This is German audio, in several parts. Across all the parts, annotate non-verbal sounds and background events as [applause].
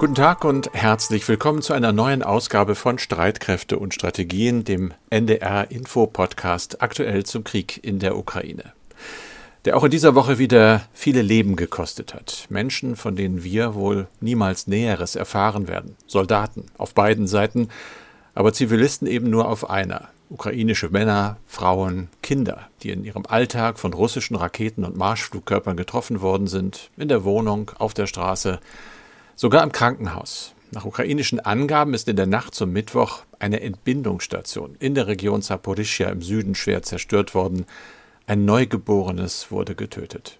Guten Tag und herzlich willkommen zu einer neuen Ausgabe von Streitkräfte und Strategien, dem NDR Info Podcast aktuell zum Krieg in der Ukraine. Der auch in dieser Woche wieder viele Leben gekostet hat. Menschen, von denen wir wohl niemals Näheres erfahren werden. Soldaten auf beiden Seiten, aber Zivilisten eben nur auf einer. Ukrainische Männer, Frauen, Kinder, die in ihrem Alltag von russischen Raketen und Marschflugkörpern getroffen worden sind, in der Wohnung, auf der Straße, Sogar im Krankenhaus. Nach ukrainischen Angaben ist in der Nacht zum Mittwoch eine Entbindungsstation in der Region Saporischia im Süden schwer zerstört worden. Ein Neugeborenes wurde getötet.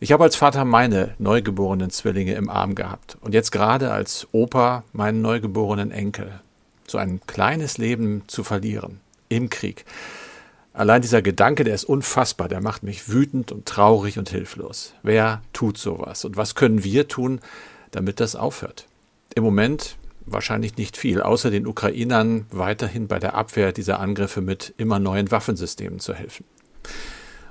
Ich habe als Vater meine neugeborenen Zwillinge im Arm gehabt und jetzt gerade als Opa meinen neugeborenen Enkel. So ein kleines Leben zu verlieren im Krieg. Allein dieser Gedanke, der ist unfassbar, der macht mich wütend und traurig und hilflos. Wer tut sowas? Und was können wir tun, damit das aufhört. Im Moment wahrscheinlich nicht viel, außer den Ukrainern weiterhin bei der Abwehr dieser Angriffe mit immer neuen Waffensystemen zu helfen.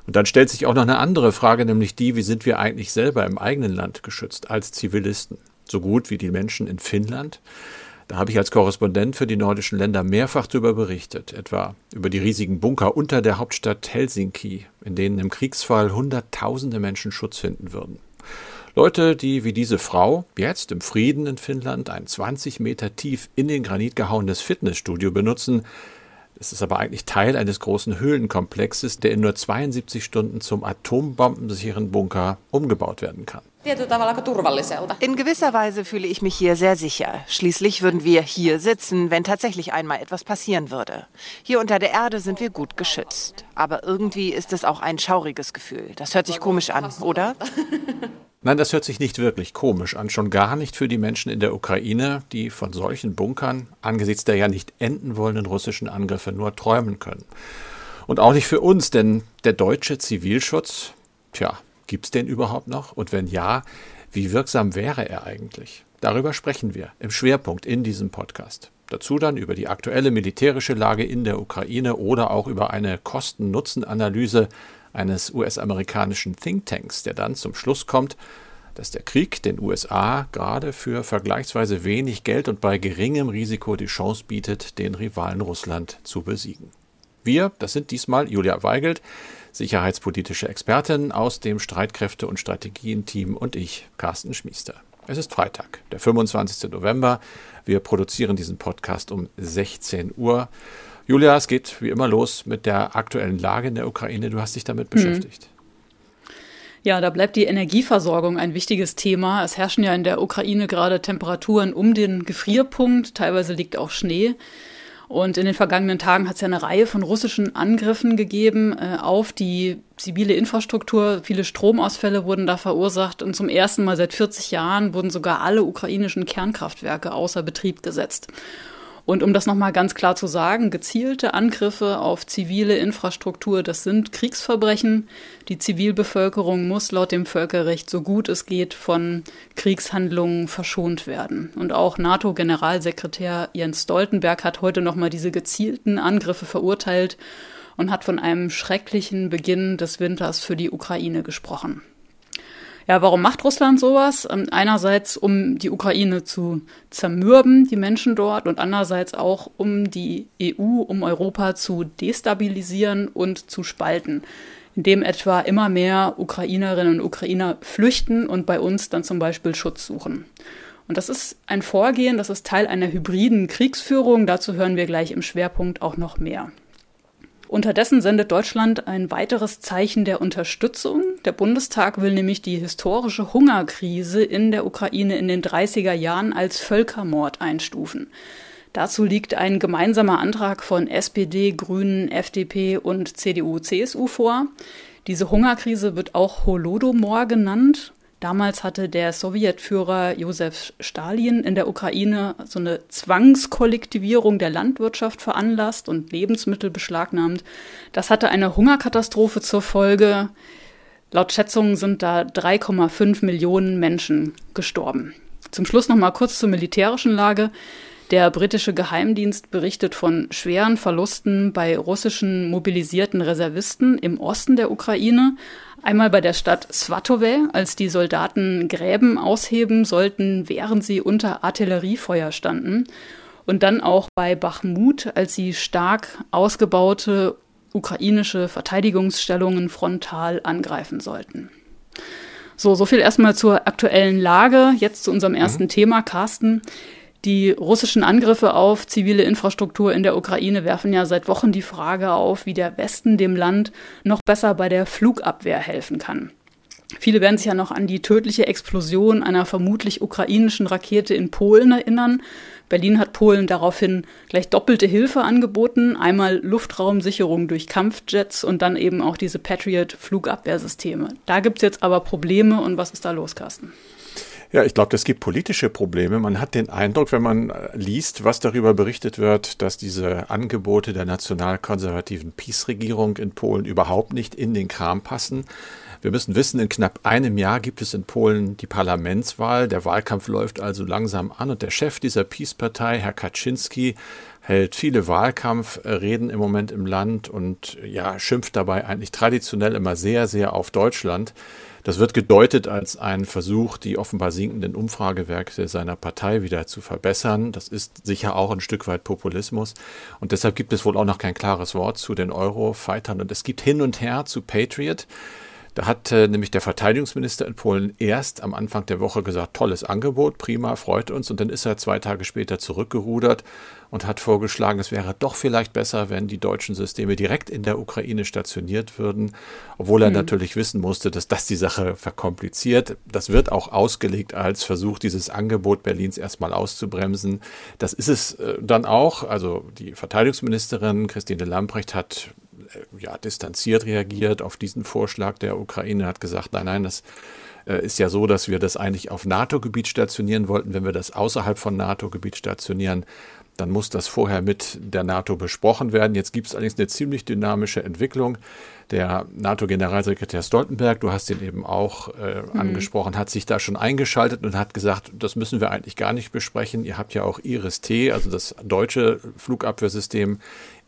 Und dann stellt sich auch noch eine andere Frage, nämlich die, wie sind wir eigentlich selber im eigenen Land geschützt als Zivilisten? So gut wie die Menschen in Finnland? Da habe ich als Korrespondent für die nordischen Länder mehrfach darüber berichtet, etwa über die riesigen Bunker unter der Hauptstadt Helsinki, in denen im Kriegsfall Hunderttausende Menschen Schutz finden würden. Leute, die wie diese Frau jetzt im Frieden in Finnland ein 20 Meter tief in den Granit gehauenes Fitnessstudio benutzen. Es ist aber eigentlich Teil eines großen Höhlenkomplexes, der in nur 72 Stunden zum atombombensicheren Bunker umgebaut werden kann. In gewisser Weise fühle ich mich hier sehr sicher. Schließlich würden wir hier sitzen, wenn tatsächlich einmal etwas passieren würde. Hier unter der Erde sind wir gut geschützt. Aber irgendwie ist es auch ein schauriges Gefühl. Das hört sich komisch an, oder? [laughs] Nein, das hört sich nicht wirklich komisch an, schon gar nicht für die Menschen in der Ukraine, die von solchen Bunkern angesichts der ja nicht enden wollenden russischen Angriffe nur träumen können. Und auch nicht für uns, denn der deutsche Zivilschutz, tja, gibt's den überhaupt noch? Und wenn ja, wie wirksam wäre er eigentlich? Darüber sprechen wir im Schwerpunkt in diesem Podcast. Dazu dann über die aktuelle militärische Lage in der Ukraine oder auch über eine Kosten-Nutzen-Analyse eines US-amerikanischen Thinktanks, der dann zum Schluss kommt, dass der Krieg den USA gerade für vergleichsweise wenig Geld und bei geringem Risiko die Chance bietet, den Rivalen Russland zu besiegen. Wir, das sind diesmal Julia Weigelt, sicherheitspolitische Expertin aus dem Streitkräfte- und Strategien-Team und ich, Carsten Schmiester. Es ist Freitag, der 25. November. Wir produzieren diesen Podcast um 16 Uhr. Julia, es geht wie immer los mit der aktuellen Lage in der Ukraine. Du hast dich damit mhm. beschäftigt. Ja, da bleibt die Energieversorgung ein wichtiges Thema. Es herrschen ja in der Ukraine gerade Temperaturen um den Gefrierpunkt. Teilweise liegt auch Schnee. Und in den vergangenen Tagen hat es ja eine Reihe von russischen Angriffen gegeben äh, auf die zivile Infrastruktur. Viele Stromausfälle wurden da verursacht. Und zum ersten Mal seit 40 Jahren wurden sogar alle ukrainischen Kernkraftwerke außer Betrieb gesetzt. Und um das nochmal ganz klar zu sagen, gezielte Angriffe auf zivile Infrastruktur, das sind Kriegsverbrechen. Die Zivilbevölkerung muss laut dem Völkerrecht so gut es geht von Kriegshandlungen verschont werden. Und auch NATO-Generalsekretär Jens Stoltenberg hat heute nochmal diese gezielten Angriffe verurteilt und hat von einem schrecklichen Beginn des Winters für die Ukraine gesprochen. Ja, warum macht Russland sowas? Ähm, einerseits, um die Ukraine zu zermürben, die Menschen dort, und andererseits auch, um die EU, um Europa zu destabilisieren und zu spalten, indem etwa immer mehr Ukrainerinnen und Ukrainer flüchten und bei uns dann zum Beispiel Schutz suchen. Und das ist ein Vorgehen, das ist Teil einer hybriden Kriegsführung. Dazu hören wir gleich im Schwerpunkt auch noch mehr. Unterdessen sendet Deutschland ein weiteres Zeichen der Unterstützung. Der Bundestag will nämlich die historische Hungerkrise in der Ukraine in den 30er Jahren als Völkermord einstufen. Dazu liegt ein gemeinsamer Antrag von SPD, Grünen, FDP und CDU, CSU vor. Diese Hungerkrise wird auch Holodomor genannt Damals hatte der Sowjetführer Josef Stalin in der Ukraine so eine Zwangskollektivierung der Landwirtschaft veranlasst und Lebensmittel beschlagnahmt. Das hatte eine Hungerkatastrophe zur Folge. Laut Schätzungen sind da 3,5 Millionen Menschen gestorben. Zum Schluss noch mal kurz zur militärischen Lage. Der britische Geheimdienst berichtet von schweren Verlusten bei russischen mobilisierten Reservisten im Osten der Ukraine. Einmal bei der Stadt Swatowe, als die Soldaten Gräben ausheben sollten, während sie unter Artilleriefeuer standen. Und dann auch bei Bachmut, als sie stark ausgebaute ukrainische Verteidigungsstellungen frontal angreifen sollten. So, so viel erstmal zur aktuellen Lage. Jetzt zu unserem ersten mhm. Thema, Carsten. Die russischen Angriffe auf zivile Infrastruktur in der Ukraine werfen ja seit Wochen die Frage auf, wie der Westen dem Land noch besser bei der Flugabwehr helfen kann. Viele werden sich ja noch an die tödliche Explosion einer vermutlich ukrainischen Rakete in Polen erinnern. Berlin hat Polen daraufhin gleich doppelte Hilfe angeboten. Einmal Luftraumsicherung durch Kampfjets und dann eben auch diese Patriot-Flugabwehrsysteme. Da gibt es jetzt aber Probleme und was ist da los, Carsten? Ja, ich glaube, es gibt politische Probleme. Man hat den Eindruck, wenn man äh, liest, was darüber berichtet wird, dass diese Angebote der nationalkonservativen Peace-Regierung in Polen überhaupt nicht in den Kram passen. Wir müssen wissen, in knapp einem Jahr gibt es in Polen die Parlamentswahl. Der Wahlkampf läuft also langsam an und der Chef dieser Peace-Partei, Herr Kaczynski, hält viele Wahlkampfreden im Moment im Land und ja, schimpft dabei eigentlich traditionell immer sehr, sehr auf Deutschland. Das wird gedeutet als ein Versuch, die offenbar sinkenden Umfragewerke seiner Partei wieder zu verbessern. Das ist sicher auch ein Stück weit Populismus. Und deshalb gibt es wohl auch noch kein klares Wort zu den Euro-Fightern. Und es gibt hin und her zu Patriot. Da hat äh, nämlich der Verteidigungsminister in Polen erst am Anfang der Woche gesagt, tolles Angebot, prima, freut uns. Und dann ist er zwei Tage später zurückgerudert und hat vorgeschlagen, es wäre doch vielleicht besser, wenn die deutschen Systeme direkt in der Ukraine stationiert würden, obwohl er mhm. natürlich wissen musste, dass das die Sache verkompliziert. Das wird auch ausgelegt als Versuch, dieses Angebot Berlins erstmal auszubremsen. Das ist es äh, dann auch. Also die Verteidigungsministerin Christine Lamprecht hat ja, distanziert reagiert auf diesen Vorschlag der Ukraine, hat gesagt, nein, nein, das äh, ist ja so, dass wir das eigentlich auf NATO-Gebiet stationieren wollten. Wenn wir das außerhalb von NATO-Gebiet stationieren, dann muss das vorher mit der NATO besprochen werden. Jetzt gibt es allerdings eine ziemlich dynamische Entwicklung. Der NATO-Generalsekretär Stoltenberg, du hast ihn eben auch äh, mhm. angesprochen, hat sich da schon eingeschaltet und hat gesagt, das müssen wir eigentlich gar nicht besprechen. Ihr habt ja auch IRIS-T, also das deutsche Flugabwehrsystem,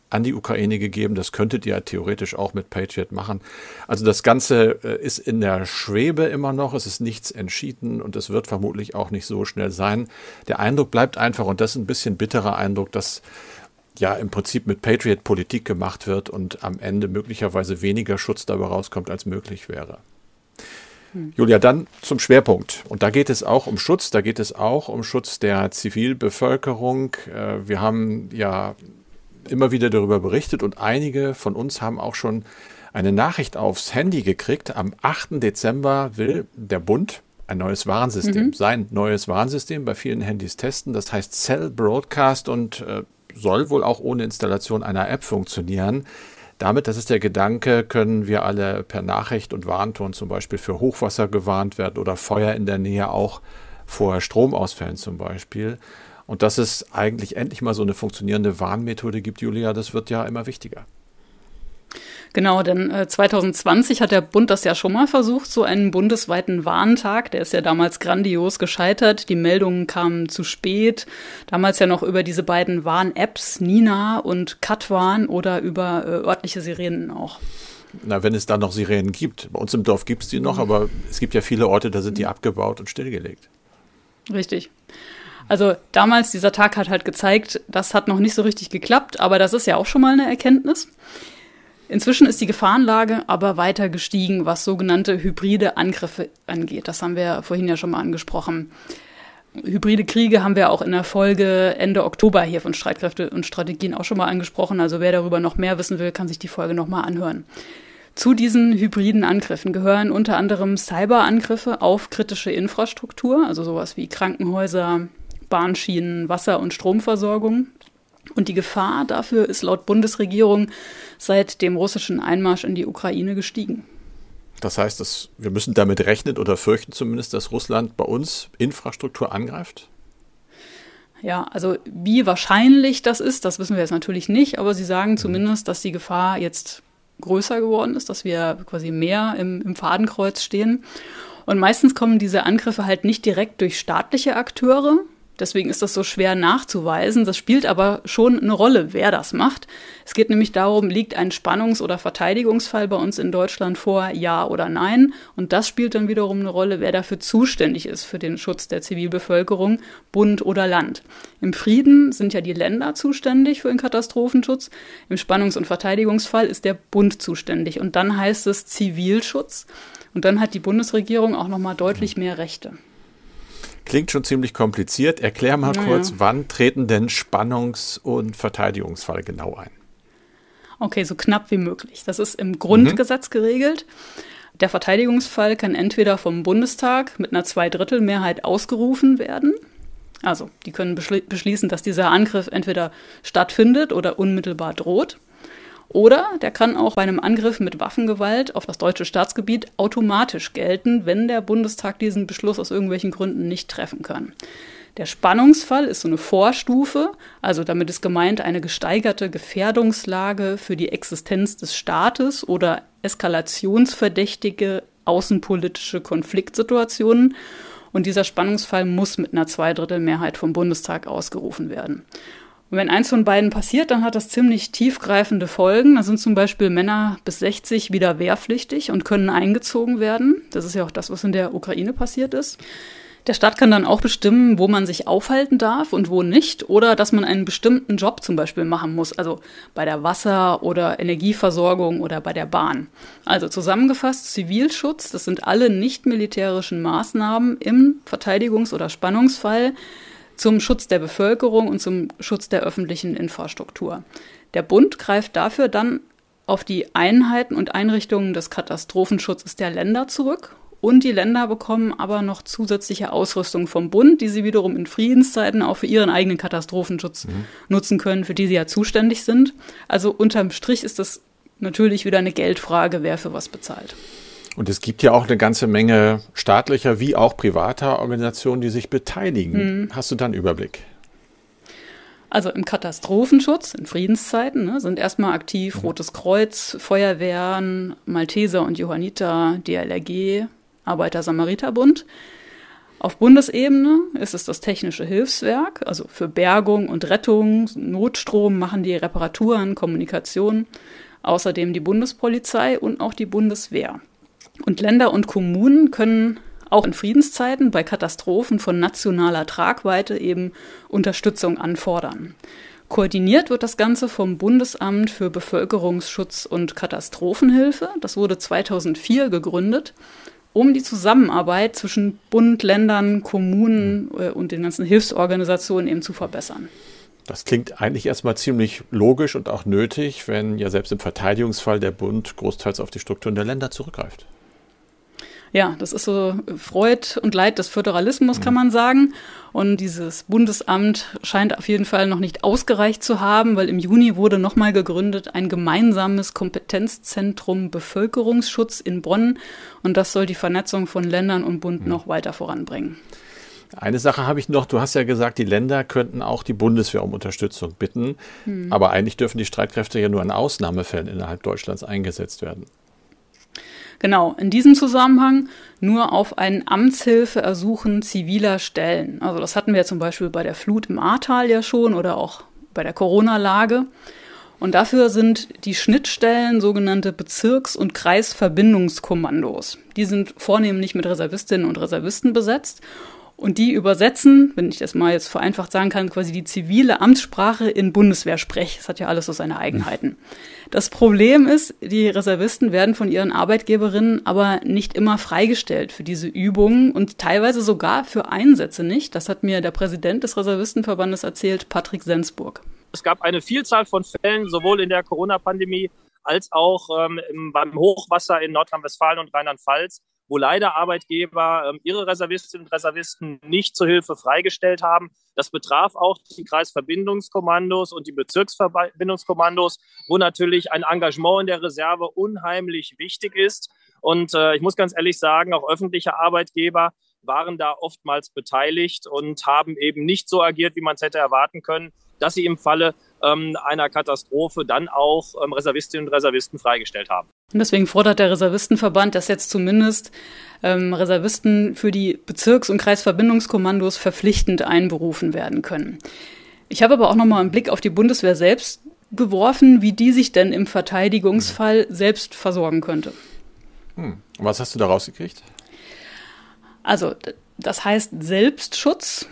an die Ukraine gegeben. Das könntet ihr theoretisch auch mit Patriot machen. Also das Ganze äh, ist in der Schwebe immer noch. Es ist nichts entschieden und es wird vermutlich auch nicht so schnell sein. Der Eindruck bleibt einfach, und das ist ein bisschen bitterer Eindruck, dass ja im Prinzip mit Patriot Politik gemacht wird und am Ende möglicherweise weniger Schutz dabei rauskommt, als möglich wäre. Hm. Julia, dann zum Schwerpunkt. Und da geht es auch um Schutz, da geht es auch um Schutz der Zivilbevölkerung. Äh, wir haben ja immer wieder darüber berichtet und einige von uns haben auch schon eine Nachricht aufs Handy gekriegt. Am 8. Dezember will der Bund ein neues Warnsystem, mhm. sein neues Warnsystem bei vielen Handys testen. Das heißt Cell Broadcast und äh, soll wohl auch ohne Installation einer App funktionieren. Damit, das ist der Gedanke, können wir alle per Nachricht und Warnton zum Beispiel für Hochwasser gewarnt werden oder Feuer in der Nähe auch vor Stromausfällen zum Beispiel. Und dass es eigentlich endlich mal so eine funktionierende Warnmethode gibt, Julia, das wird ja immer wichtiger. Genau, denn äh, 2020 hat der Bund das ja schon mal versucht, so einen bundesweiten Warntag. Der ist ja damals grandios gescheitert. Die Meldungen kamen zu spät. Damals ja noch über diese beiden Warn-Apps, Nina und Katwarn oder über äh, örtliche Sirenen auch. Na, wenn es da noch Sirenen gibt. Bei uns im Dorf gibt es die noch, mhm. aber es gibt ja viele Orte, da sind die abgebaut und stillgelegt. Richtig. Also damals, dieser Tag hat halt gezeigt, das hat noch nicht so richtig geklappt, aber das ist ja auch schon mal eine Erkenntnis. Inzwischen ist die Gefahrenlage aber weiter gestiegen, was sogenannte hybride Angriffe angeht. Das haben wir vorhin ja schon mal angesprochen. Hybride Kriege haben wir auch in der Folge Ende Oktober hier von Streitkräfte und Strategien auch schon mal angesprochen. Also wer darüber noch mehr wissen will, kann sich die Folge noch mal anhören. Zu diesen hybriden Angriffen gehören unter anderem Cyberangriffe auf kritische Infrastruktur, also sowas wie Krankenhäuser, Bahnschienen, Wasser- und Stromversorgung. Und die Gefahr dafür ist laut Bundesregierung seit dem russischen Einmarsch in die Ukraine gestiegen. Das heißt, dass wir müssen damit rechnen oder fürchten zumindest, dass Russland bei uns Infrastruktur angreift? Ja, also wie wahrscheinlich das ist, das wissen wir jetzt natürlich nicht, aber sie sagen mhm. zumindest, dass die Gefahr jetzt größer geworden ist, dass wir quasi mehr im, im Fadenkreuz stehen. Und meistens kommen diese Angriffe halt nicht direkt durch staatliche Akteure, Deswegen ist das so schwer nachzuweisen. Das spielt aber schon eine Rolle, wer das macht. Es geht nämlich darum, liegt ein Spannungs- oder Verteidigungsfall bei uns in Deutschland vor, ja oder nein. Und das spielt dann wiederum eine Rolle, wer dafür zuständig ist für den Schutz der Zivilbevölkerung, Bund oder Land. Im Frieden sind ja die Länder zuständig für den Katastrophenschutz. Im Spannungs- und Verteidigungsfall ist der Bund zuständig. Und dann heißt es Zivilschutz. Und dann hat die Bundesregierung auch nochmal deutlich mehr Rechte. Klingt schon ziemlich kompliziert. Erklär mal naja. kurz, wann treten denn Spannungs- und Verteidigungsfall genau ein? Okay, so knapp wie möglich. Das ist im Grundgesetz mhm. geregelt. Der Verteidigungsfall kann entweder vom Bundestag mit einer Zweidrittelmehrheit ausgerufen werden. Also, die können beschließen, dass dieser Angriff entweder stattfindet oder unmittelbar droht. Oder der kann auch bei einem Angriff mit Waffengewalt auf das deutsche Staatsgebiet automatisch gelten, wenn der Bundestag diesen Beschluss aus irgendwelchen Gründen nicht treffen kann. Der Spannungsfall ist so eine Vorstufe, also damit ist gemeint eine gesteigerte Gefährdungslage für die Existenz des Staates oder eskalationsverdächtige außenpolitische Konfliktsituationen. Und dieser Spannungsfall muss mit einer Zweidrittelmehrheit vom Bundestag ausgerufen werden. Und wenn eins von beiden passiert, dann hat das ziemlich tiefgreifende Folgen. Da sind zum Beispiel Männer bis 60 wieder wehrpflichtig und können eingezogen werden. Das ist ja auch das, was in der Ukraine passiert ist. Der Staat kann dann auch bestimmen, wo man sich aufhalten darf und wo nicht, oder dass man einen bestimmten Job zum Beispiel machen muss, also bei der Wasser- oder Energieversorgung oder bei der Bahn. Also zusammengefasst, Zivilschutz, das sind alle nicht militärischen Maßnahmen im Verteidigungs- oder Spannungsfall, zum Schutz der Bevölkerung und zum Schutz der öffentlichen Infrastruktur. Der Bund greift dafür dann auf die Einheiten und Einrichtungen des Katastrophenschutzes der Länder zurück. Und die Länder bekommen aber noch zusätzliche Ausrüstung vom Bund, die sie wiederum in Friedenszeiten auch für ihren eigenen Katastrophenschutz mhm. nutzen können, für die sie ja zuständig sind. Also unterm Strich ist das natürlich wieder eine Geldfrage, wer für was bezahlt. Und es gibt ja auch eine ganze Menge staatlicher wie auch privater Organisationen, die sich beteiligen. Mhm. Hast du da einen Überblick? Also im Katastrophenschutz in Friedenszeiten ne, sind erstmal aktiv mhm. Rotes Kreuz, Feuerwehren, Malteser und Johanniter, DLRG, Arbeiter-Samariter-Bund. Auf Bundesebene ist es das Technische Hilfswerk, also für Bergung und Rettung, Notstrom machen die Reparaturen, Kommunikation, außerdem die Bundespolizei und auch die Bundeswehr. Und Länder und Kommunen können auch in Friedenszeiten bei Katastrophen von nationaler Tragweite eben Unterstützung anfordern. Koordiniert wird das Ganze vom Bundesamt für Bevölkerungsschutz und Katastrophenhilfe. Das wurde 2004 gegründet, um die Zusammenarbeit zwischen Bund, Ländern, Kommunen äh, und den ganzen Hilfsorganisationen eben zu verbessern. Das klingt eigentlich erstmal ziemlich logisch und auch nötig, wenn ja selbst im Verteidigungsfall der Bund großteils auf die Strukturen der Länder zurückgreift ja, das ist so Freud und Leid des Föderalismus, kann mhm. man sagen. Und dieses Bundesamt scheint auf jeden Fall noch nicht ausgereicht zu haben, weil im Juni wurde nochmal gegründet ein gemeinsames Kompetenzzentrum Bevölkerungsschutz in Bonn. Und das soll die Vernetzung von Ländern und Bund mhm. noch weiter voranbringen. Eine Sache habe ich noch. Du hast ja gesagt, die Länder könnten auch die Bundeswehr um Unterstützung bitten. Hm. Aber eigentlich dürfen die Streitkräfte ja nur in Ausnahmefällen innerhalb Deutschlands eingesetzt werden. Genau, in diesem Zusammenhang nur auf ein Amtshilfeersuchen ziviler Stellen. Also das hatten wir zum Beispiel bei der Flut im Ahrtal ja schon oder auch bei der Corona-Lage. Und dafür sind die Schnittstellen sogenannte Bezirks- und Kreisverbindungskommandos. Die sind vornehmlich mit Reservistinnen und Reservisten besetzt und die übersetzen, wenn ich das mal jetzt vereinfacht sagen kann, quasi die zivile Amtssprache in Bundeswehrsprech. Das hat ja alles so seine Eigenheiten. Das Problem ist, die Reservisten werden von ihren Arbeitgeberinnen aber nicht immer freigestellt für diese Übungen und teilweise sogar für Einsätze nicht. Das hat mir der Präsident des Reservistenverbandes erzählt, Patrick Sensburg. Es gab eine Vielzahl von Fällen, sowohl in der Corona-Pandemie als auch ähm, beim Hochwasser in Nordrhein-Westfalen und Rheinland-Pfalz, wo leider Arbeitgeber ähm, ihre Reservistinnen und Reservisten nicht zur Hilfe freigestellt haben. Das betraf auch die Kreisverbindungskommandos und die Bezirksverbindungskommandos, wo natürlich ein Engagement in der Reserve unheimlich wichtig ist. Und äh, ich muss ganz ehrlich sagen, auch öffentliche Arbeitgeber waren da oftmals beteiligt und haben eben nicht so agiert, wie man es hätte erwarten können, dass sie im Falle ähm, einer Katastrophe dann auch ähm, Reservistinnen und Reservisten freigestellt haben. Und deswegen fordert der Reservistenverband, dass jetzt zumindest ähm, Reservisten für die Bezirks- und Kreisverbindungskommandos verpflichtend einberufen werden können. Ich habe aber auch noch mal einen Blick auf die Bundeswehr selbst geworfen, wie die sich denn im Verteidigungsfall selbst versorgen könnte. Hm. Was hast du da rausgekriegt? Also, das heißt Selbstschutz.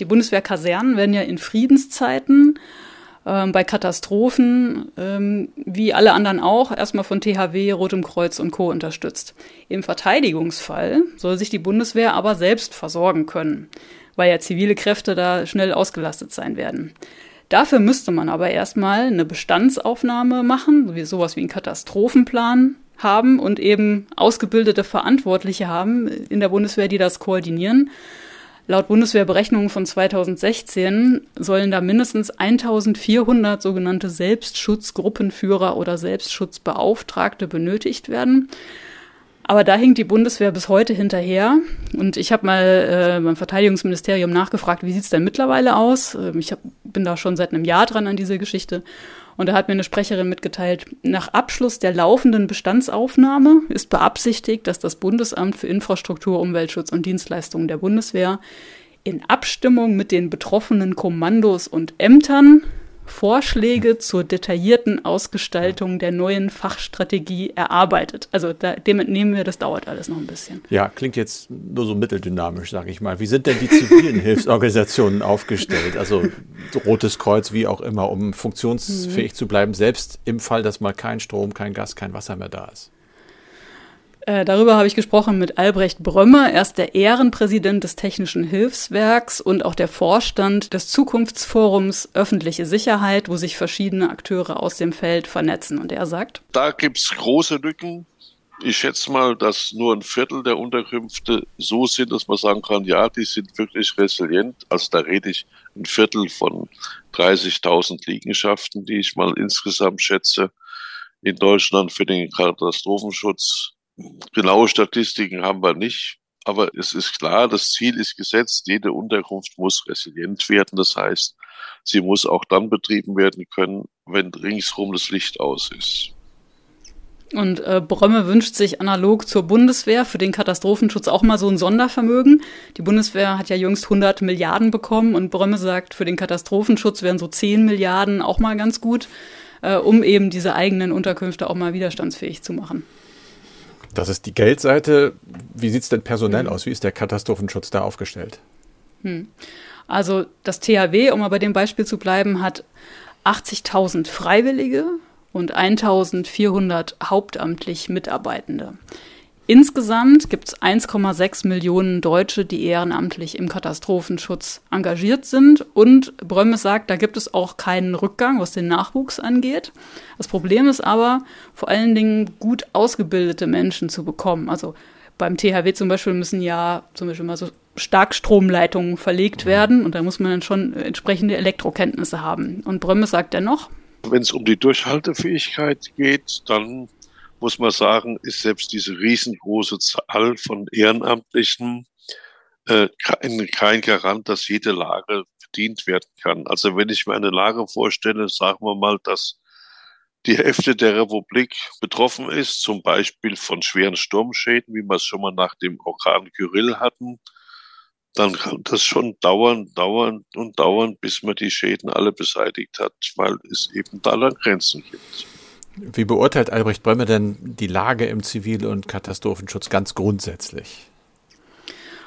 Die Bundeswehrkasernen werden ja in Friedenszeiten ähm, bei Katastrophen, ähm, wie alle anderen auch, erstmal von THW, Rotem Kreuz und Co. unterstützt. Im Verteidigungsfall soll sich die Bundeswehr aber selbst versorgen können, weil ja zivile Kräfte da schnell ausgelastet sein werden. Dafür müsste man aber erstmal eine Bestandsaufnahme machen, sowas wie einen Katastrophenplan haben und eben ausgebildete Verantwortliche haben in der Bundeswehr, die das koordinieren. Laut Bundeswehrberechnungen von 2016 sollen da mindestens 1400 sogenannte Selbstschutzgruppenführer oder Selbstschutzbeauftragte benötigt werden. Aber da hinkt die Bundeswehr bis heute hinterher. Und ich habe mal äh, beim Verteidigungsministerium nachgefragt, wie sieht's denn mittlerweile aus? Ähm, ich hab, bin da schon seit einem Jahr dran an dieser Geschichte. Und da hat mir eine Sprecherin mitgeteilt, nach Abschluss der laufenden Bestandsaufnahme ist beabsichtigt, dass das Bundesamt für Infrastruktur, Umweltschutz und Dienstleistungen der Bundeswehr in Abstimmung mit den betroffenen Kommandos und Ämtern Vorschläge zur detaillierten Ausgestaltung der neuen Fachstrategie erarbeitet. Also da, dem entnehmen wir, das dauert alles noch ein bisschen. Ja, klingt jetzt nur so mitteldynamisch, sage ich mal. Wie sind denn die zivilen [laughs] Hilfsorganisationen aufgestellt? Also Rotes Kreuz, wie auch immer, um funktionsfähig mhm. zu bleiben, selbst im Fall, dass mal kein Strom, kein Gas, kein Wasser mehr da ist. Äh, darüber habe ich gesprochen mit Albrecht Brömme. Er ist der Ehrenpräsident des Technischen Hilfswerks und auch der Vorstand des Zukunftsforums Öffentliche Sicherheit, wo sich verschiedene Akteure aus dem Feld vernetzen. Und er sagt, da gibt es große Lücken. Ich schätze mal, dass nur ein Viertel der Unterkünfte so sind, dass man sagen kann, ja, die sind wirklich resilient. Also da rede ich ein Viertel von 30.000 Liegenschaften, die ich mal insgesamt schätze in Deutschland für den Katastrophenschutz Genaue Statistiken haben wir nicht, aber es ist klar, das Ziel ist gesetzt, jede Unterkunft muss resilient werden. Das heißt, sie muss auch dann betrieben werden können, wenn ringsherum das Licht aus ist. Und äh, Brömme wünscht sich analog zur Bundeswehr für den Katastrophenschutz auch mal so ein Sondervermögen. Die Bundeswehr hat ja jüngst 100 Milliarden bekommen und Brömme sagt, für den Katastrophenschutz wären so 10 Milliarden auch mal ganz gut, äh, um eben diese eigenen Unterkünfte auch mal widerstandsfähig zu machen. Das ist die Geldseite. Wie sieht es denn personell hm. aus? Wie ist der Katastrophenschutz da aufgestellt? Hm. Also das THW, um mal bei dem Beispiel zu bleiben, hat 80.000 Freiwillige und 1.400 hauptamtlich Mitarbeitende. Insgesamt gibt es 1,6 Millionen Deutsche, die ehrenamtlich im Katastrophenschutz engagiert sind. Und Brömmes sagt, da gibt es auch keinen Rückgang, was den Nachwuchs angeht. Das Problem ist aber, vor allen Dingen gut ausgebildete Menschen zu bekommen. Also beim THW zum Beispiel müssen ja zum Beispiel mal so Starkstromleitungen verlegt werden und da muss man dann schon entsprechende Elektrokenntnisse haben. Und Brömmes sagt dennoch, wenn es um die Durchhaltefähigkeit geht, dann muss man sagen, ist selbst diese riesengroße Zahl von Ehrenamtlichen äh, kein, Garant, dass jede Lage bedient werden kann. Also wenn ich mir eine Lage vorstelle, sagen wir mal, dass die Hälfte der Republik betroffen ist, zum Beispiel von schweren Sturmschäden, wie wir es schon mal nach dem Orkan Kyrill hatten, dann kann das schon dauern, dauern und dauern, bis man die Schäden alle beseitigt hat, weil es eben da Grenzen gibt. Wie beurteilt Albrecht Brömme denn die Lage im Zivil- und Katastrophenschutz ganz grundsätzlich?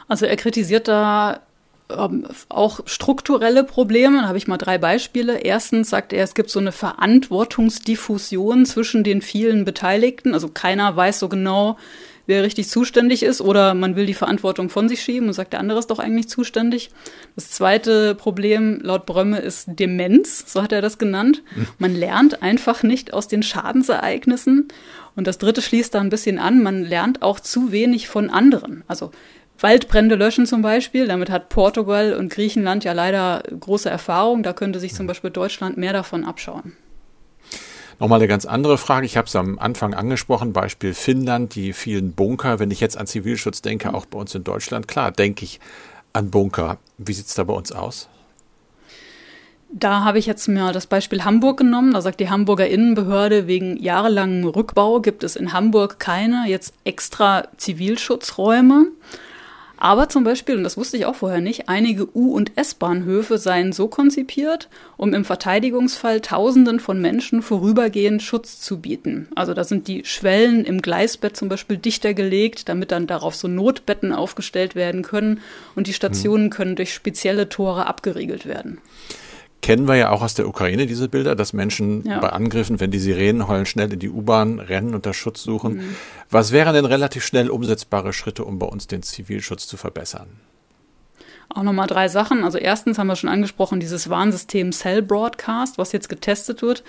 Also er kritisiert da ähm, auch strukturelle Probleme. Da habe ich mal drei Beispiele. Erstens sagt er, es gibt so eine Verantwortungsdiffusion zwischen den vielen Beteiligten. Also keiner weiß so genau, wer richtig zuständig ist oder man will die Verantwortung von sich schieben und sagt, der andere ist doch eigentlich zuständig. Das zweite Problem laut Brömme ist Demenz, so hat er das genannt. Man lernt einfach nicht aus den Schadensereignissen. Und das dritte schließt da ein bisschen an, man lernt auch zu wenig von anderen. Also Waldbrände löschen zum Beispiel, damit hat Portugal und Griechenland ja leider große Erfahrung. Da könnte sich zum Beispiel Deutschland mehr davon abschauen. Nochmal eine ganz andere Frage. Ich habe es am Anfang angesprochen, Beispiel Finnland, die vielen Bunker. Wenn ich jetzt an Zivilschutz denke, auch bei uns in Deutschland, klar, denke ich an Bunker. Wie sieht es da bei uns aus? Da habe ich jetzt mir das Beispiel Hamburg genommen. Da sagt die Hamburger Innenbehörde, wegen jahrelangem Rückbau gibt es in Hamburg keine jetzt extra Zivilschutzräume. Aber zum Beispiel, und das wusste ich auch vorher nicht, einige U- und S-Bahnhöfe seien so konzipiert, um im Verteidigungsfall Tausenden von Menschen vorübergehend Schutz zu bieten. Also da sind die Schwellen im Gleisbett zum Beispiel dichter gelegt, damit dann darauf so Notbetten aufgestellt werden können und die Stationen können durch spezielle Tore abgeriegelt werden kennen wir ja auch aus der Ukraine diese Bilder, dass Menschen ja. bei Angriffen, wenn die Sirenen heulen, schnell in die U-Bahn rennen und da Schutz suchen. Mhm. Was wären denn relativ schnell umsetzbare Schritte, um bei uns den Zivilschutz zu verbessern? Auch nochmal drei Sachen. Also erstens haben wir schon angesprochen, dieses Warnsystem Cell Broadcast, was jetzt getestet wird.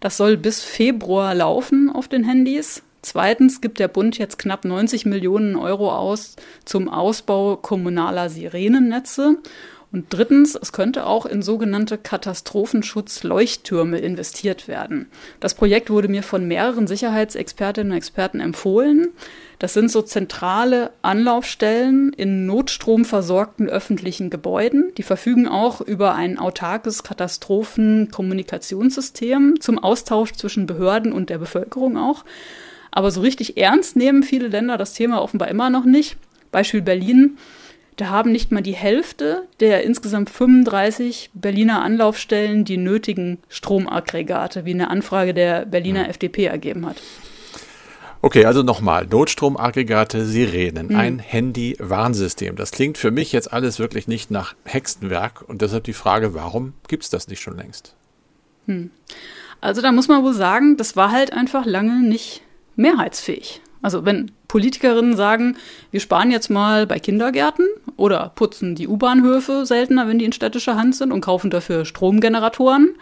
Das soll bis Februar laufen auf den Handys. Zweitens gibt der Bund jetzt knapp 90 Millionen Euro aus zum Ausbau kommunaler Sirenennetze. Und drittens, es könnte auch in sogenannte Katastrophenschutz-Leuchttürme investiert werden. Das Projekt wurde mir von mehreren Sicherheitsexpertinnen und Experten empfohlen. Das sind so zentrale Anlaufstellen in notstromversorgten öffentlichen Gebäuden. Die verfügen auch über ein autarkes Katastrophenkommunikationssystem zum Austausch zwischen Behörden und der Bevölkerung auch. Aber so richtig ernst nehmen viele Länder das Thema offenbar immer noch nicht. Beispiel Berlin. Da haben nicht mal die Hälfte der insgesamt 35 Berliner Anlaufstellen die nötigen Stromaggregate, wie eine Anfrage der Berliner mhm. FDP ergeben hat. Okay, also nochmal, Notstromaggregate, Sirenen, mhm. ein Handy-Warnsystem. Das klingt für mich jetzt alles wirklich nicht nach Hexenwerk und deshalb die Frage, warum gibt es das nicht schon längst? Hm. Also da muss man wohl sagen, das war halt einfach lange nicht mehrheitsfähig. Also wenn Politikerinnen sagen, wir sparen jetzt mal bei Kindergärten oder putzen die U-Bahnhöfe seltener, wenn die in städtischer Hand sind und kaufen dafür Stromgeneratoren.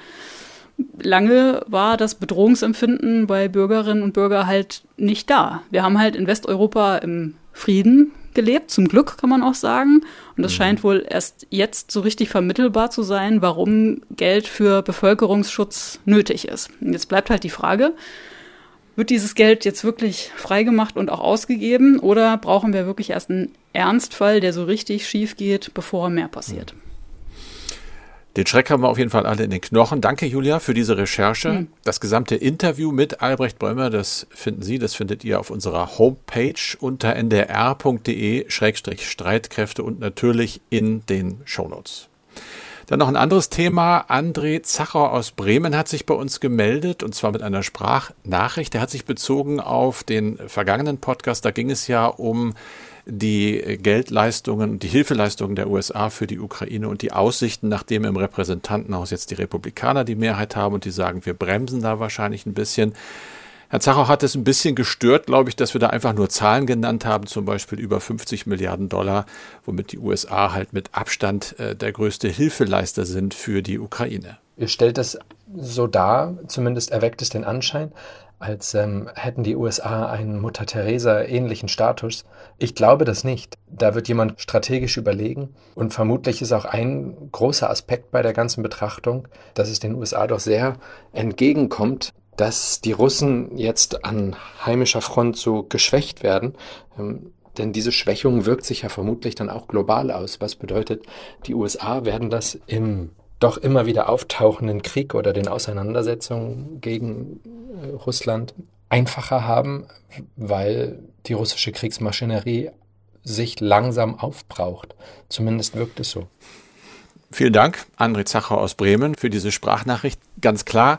Lange war das Bedrohungsempfinden bei Bürgerinnen und Bürgern halt nicht da. Wir haben halt in Westeuropa im Frieden gelebt, zum Glück kann man auch sagen. Und es mhm. scheint wohl erst jetzt so richtig vermittelbar zu sein, warum Geld für Bevölkerungsschutz nötig ist. Und jetzt bleibt halt die Frage, wird dieses Geld jetzt wirklich freigemacht und auch ausgegeben oder brauchen wir wirklich erst einen Ernstfall, der so richtig schief geht, bevor mehr passiert? Den Schreck haben wir auf jeden Fall alle in den Knochen. Danke, Julia, für diese Recherche. Mhm. Das gesamte Interview mit Albrecht Bräumer, das finden Sie, das findet ihr auf unserer Homepage unter ndr.de-streitkräfte und natürlich in den Shownotes. Dann noch ein anderes Thema. André Zacher aus Bremen hat sich bei uns gemeldet und zwar mit einer Sprachnachricht. Er hat sich bezogen auf den vergangenen Podcast. Da ging es ja um die Geldleistungen, die Hilfeleistungen der USA für die Ukraine und die Aussichten, nachdem im Repräsentantenhaus jetzt die Republikaner die Mehrheit haben und die sagen, wir bremsen da wahrscheinlich ein bisschen. Herr Zachow hat es ein bisschen gestört, glaube ich, dass wir da einfach nur Zahlen genannt haben, zum Beispiel über 50 Milliarden Dollar, womit die USA halt mit Abstand äh, der größte Hilfeleister sind für die Ukraine. Ihr stellt das so dar, zumindest erweckt es den Anschein, als ähm, hätten die USA einen Mutter Teresa ähnlichen Status. Ich glaube das nicht. Da wird jemand strategisch überlegen und vermutlich ist auch ein großer Aspekt bei der ganzen Betrachtung, dass es den USA doch sehr entgegenkommt, dass die Russen jetzt an heimischer Front so geschwächt werden. Ähm, denn diese Schwächung wirkt sich ja vermutlich dann auch global aus. Was bedeutet, die USA werden das im doch immer wieder auftauchenden Krieg oder den Auseinandersetzungen gegen äh, Russland einfacher haben, weil die russische Kriegsmaschinerie sich langsam aufbraucht. Zumindest wirkt es so. Vielen Dank, André Zacher aus Bremen, für diese Sprachnachricht. Ganz klar,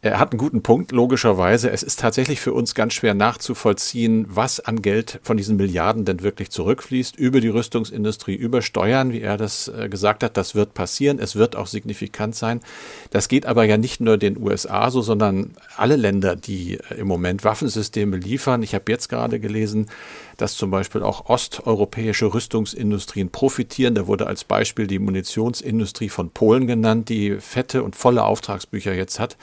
er hat einen guten Punkt, logischerweise. Es ist tatsächlich für uns ganz schwer nachzuvollziehen, was an Geld von diesen Milliarden denn wirklich zurückfließt über die Rüstungsindustrie, über Steuern, wie er das äh, gesagt hat. Das wird passieren. Es wird auch signifikant sein. Das geht aber ja nicht nur den USA so, sondern alle Länder, die äh, im Moment Waffensysteme liefern. Ich habe jetzt gerade gelesen, dass zum Beispiel auch osteuropäische Rüstungsindustrien profitieren. Da wurde als Beispiel die Munitionsindustrie von Polen genannt, die fette und volle Auftragsbücher jetzt hat.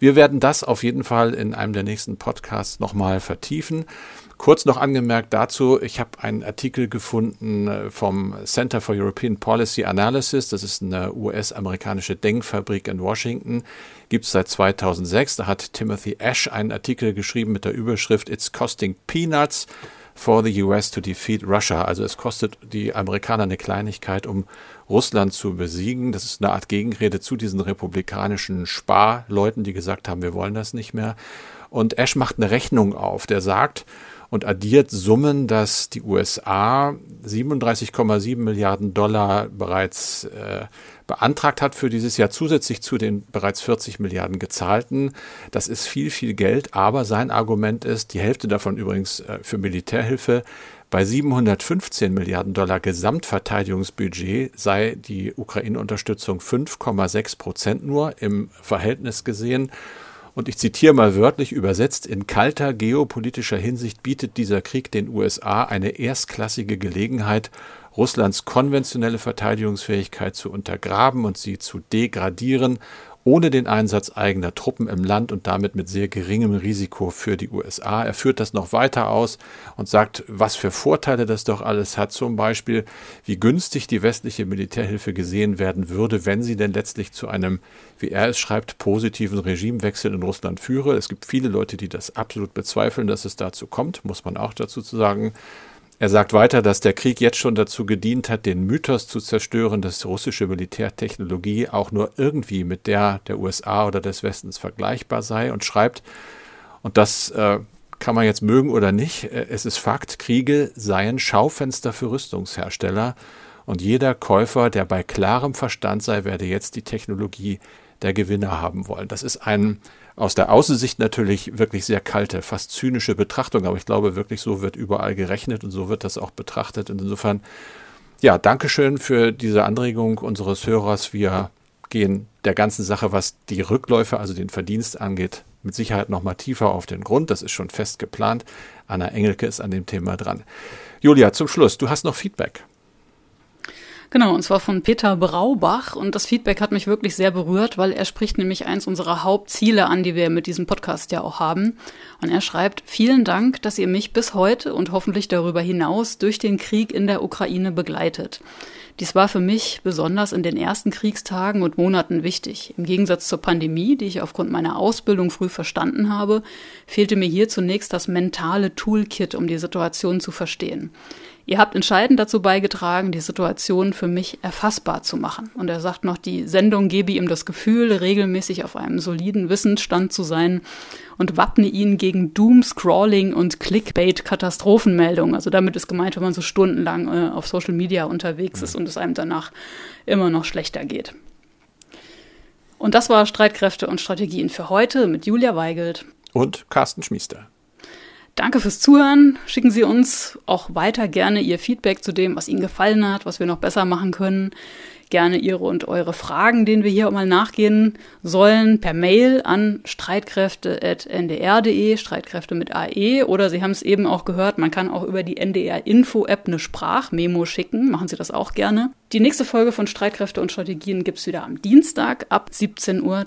Wir werden das auf jeden Fall in einem der nächsten Podcasts nochmal vertiefen. Kurz noch angemerkt dazu, ich habe einen Artikel gefunden äh, vom Center for European Policy Analysis. Das ist eine US-amerikanische Denkfabrik in Washington. Gibt es seit 2006. Da hat Timothy Ash einen Artikel geschrieben mit der Überschrift It's Costing Peanuts for the US to defeat Russia. Also es kostet die Amerikaner eine Kleinigkeit, um Russland zu besiegen. Das ist eine Art Gegenrede zu diesen republikanischen Sparleuten, die gesagt haben, wir wollen das nicht mehr. Und Ash macht eine Rechnung auf, der sagt und addiert Summen, dass die USA 37,7 Milliarden Dollar bereits äh, beantragt hat für dieses Jahr zusätzlich zu den bereits 40 Milliarden gezahlten. Das ist viel, viel Geld, aber sein Argument ist, die Hälfte davon übrigens äh, für Militärhilfe, bei 715 Milliarden Dollar Gesamtverteidigungsbudget sei die Ukraine-Unterstützung 5,6 Prozent nur im Verhältnis gesehen. Und ich zitiere mal wörtlich übersetzt, in kalter geopolitischer Hinsicht bietet dieser Krieg den USA eine erstklassige Gelegenheit, Russlands konventionelle Verteidigungsfähigkeit zu untergraben und sie zu degradieren, ohne den Einsatz eigener Truppen im Land und damit mit sehr geringem Risiko für die USA. Er führt das noch weiter aus und sagt, was für Vorteile das doch alles hat, zum Beispiel, wie günstig die westliche Militärhilfe gesehen werden würde, wenn sie denn letztlich zu einem, wie er es schreibt, positiven Regimewechsel in Russland führe. Es gibt viele Leute, die das absolut bezweifeln, dass es dazu kommt, muss man auch dazu sagen. Er sagt weiter, dass der Krieg jetzt schon dazu gedient hat, den Mythos zu zerstören, dass russische Militärtechnologie auch nur irgendwie mit der der USA oder des Westens vergleichbar sei und schreibt, und das äh, kann man jetzt mögen oder nicht, äh, es ist Fakt, Kriege seien Schaufenster für Rüstungshersteller und jeder Käufer, der bei klarem Verstand sei, werde jetzt die Technologie der Gewinner haben wollen. Das ist ein aus der Außensicht natürlich wirklich sehr kalte, fast zynische Betrachtung, aber ich glaube wirklich, so wird überall gerechnet und so wird das auch betrachtet. Und insofern, ja, Dankeschön für diese Anregung unseres Hörers. Wir gehen der ganzen Sache, was die Rückläufe, also den Verdienst angeht, mit Sicherheit nochmal tiefer auf den Grund. Das ist schon fest geplant. Anna Engelke ist an dem Thema dran. Julia, zum Schluss, du hast noch Feedback. Genau, und zwar von Peter Braubach. Und das Feedback hat mich wirklich sehr berührt, weil er spricht nämlich eins unserer Hauptziele an, die wir mit diesem Podcast ja auch haben. Und er schreibt, vielen Dank, dass ihr mich bis heute und hoffentlich darüber hinaus durch den Krieg in der Ukraine begleitet. Dies war für mich besonders in den ersten Kriegstagen und Monaten wichtig. Im Gegensatz zur Pandemie, die ich aufgrund meiner Ausbildung früh verstanden habe, fehlte mir hier zunächst das mentale Toolkit, um die Situation zu verstehen. Ihr habt entscheidend dazu beigetragen, die Situation für mich erfassbar zu machen. Und er sagt noch, die Sendung gebe ihm das Gefühl, regelmäßig auf einem soliden Wissensstand zu sein und wappne ihn gegen Doom-Scrolling und Clickbait-Katastrophenmeldungen. Also damit ist gemeint, wenn man so stundenlang äh, auf Social Media unterwegs ist und es einem danach immer noch schlechter geht. Und das war Streitkräfte und Strategien für heute mit Julia Weigelt und Carsten Schmiester. Danke fürs Zuhören. Schicken Sie uns auch weiter gerne Ihr Feedback zu dem, was Ihnen gefallen hat, was wir noch besser machen können. Gerne Ihre und eure Fragen, denen wir hier mal nachgehen sollen, per Mail an streitkräfte.ndr.de, Streitkräfte mit AE. Oder Sie haben es eben auch gehört, man kann auch über die NDR-Info-App eine Sprachmemo schicken. Machen Sie das auch gerne. Die nächste Folge von Streitkräfte und Strategien gibt es wieder am Dienstag ab 17.30 Uhr.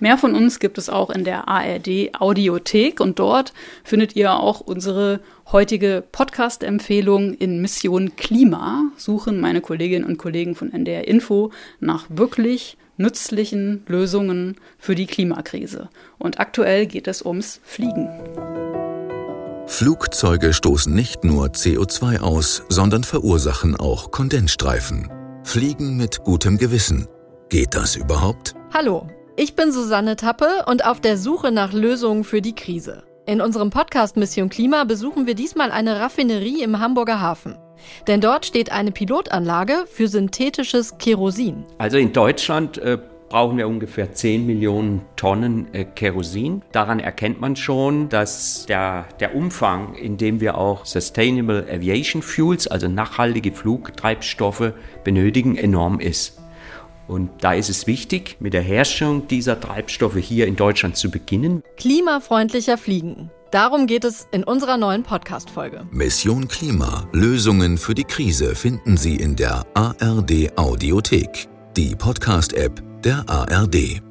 Mehr von uns gibt es auch in der ARD Audiothek und dort findet ihr auch unsere heutige Podcast-Empfehlung in Mission Klima. Suchen meine Kolleginnen und Kollegen von NDR Info nach wirklich nützlichen Lösungen für die Klimakrise. Und aktuell geht es ums Fliegen. Flugzeuge stoßen nicht nur CO2 aus, sondern verursachen auch Kondensstreifen. Fliegen mit gutem Gewissen. Geht das überhaupt? Hallo, ich bin Susanne Tappe und auf der Suche nach Lösungen für die Krise. In unserem Podcast Mission Klima besuchen wir diesmal eine Raffinerie im Hamburger Hafen. Denn dort steht eine Pilotanlage für synthetisches Kerosin. Also in Deutschland äh, brauchen wir ungefähr 10 Millionen Tonnen äh, Kerosin. Daran erkennt man schon, dass der, der Umfang, in dem wir auch Sustainable Aviation Fuels, also nachhaltige Flugtreibstoffe benötigen, enorm ist. Und da ist es wichtig, mit der Herstellung dieser Treibstoffe hier in Deutschland zu beginnen. Klimafreundlicher Fliegen. Darum geht es in unserer neuen Podcast-Folge. Mission Klima. Lösungen für die Krise finden Sie in der ARD Audiothek, die Podcast-App der ARD.